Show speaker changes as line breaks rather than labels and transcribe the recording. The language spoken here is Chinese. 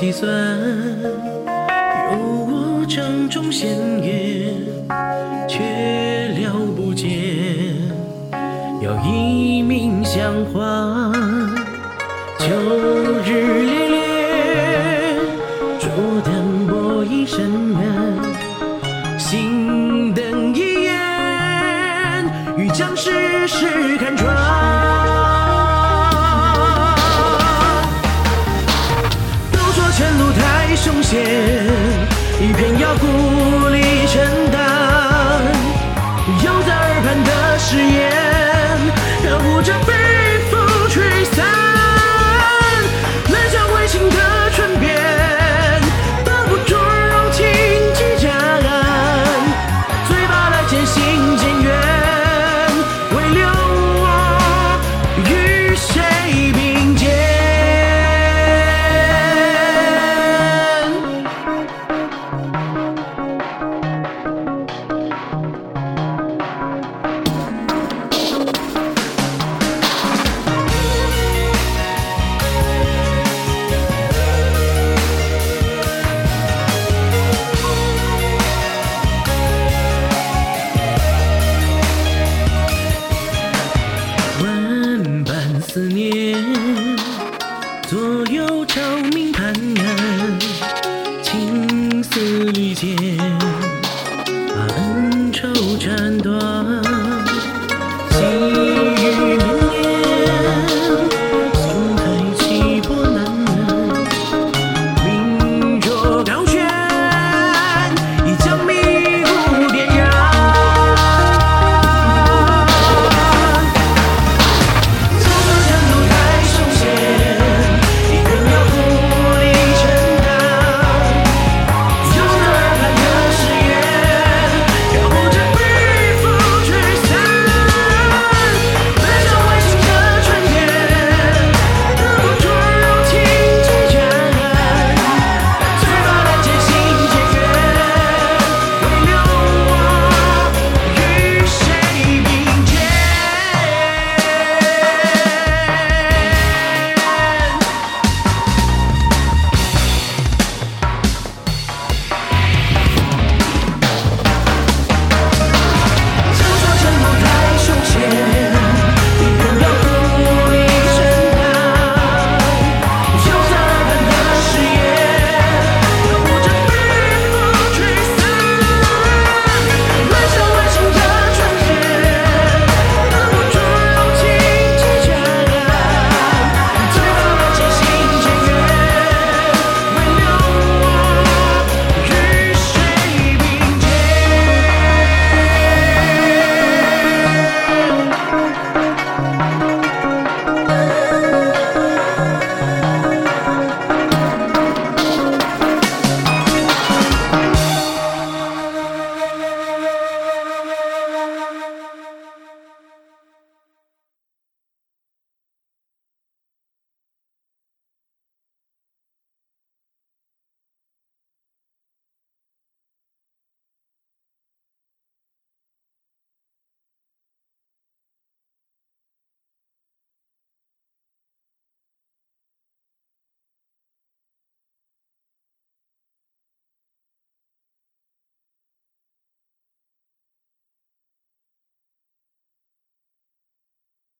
计算，有我掌中仙月，却了不见，要以命相还。秋日烈烈，烛灯薄一生缘，心灯一眼，欲将世事看穿。凶险，一偏要孤立承担。犹在耳畔的誓言，思念，左右朝明盘然，青丝缕剪，把恩仇斩断。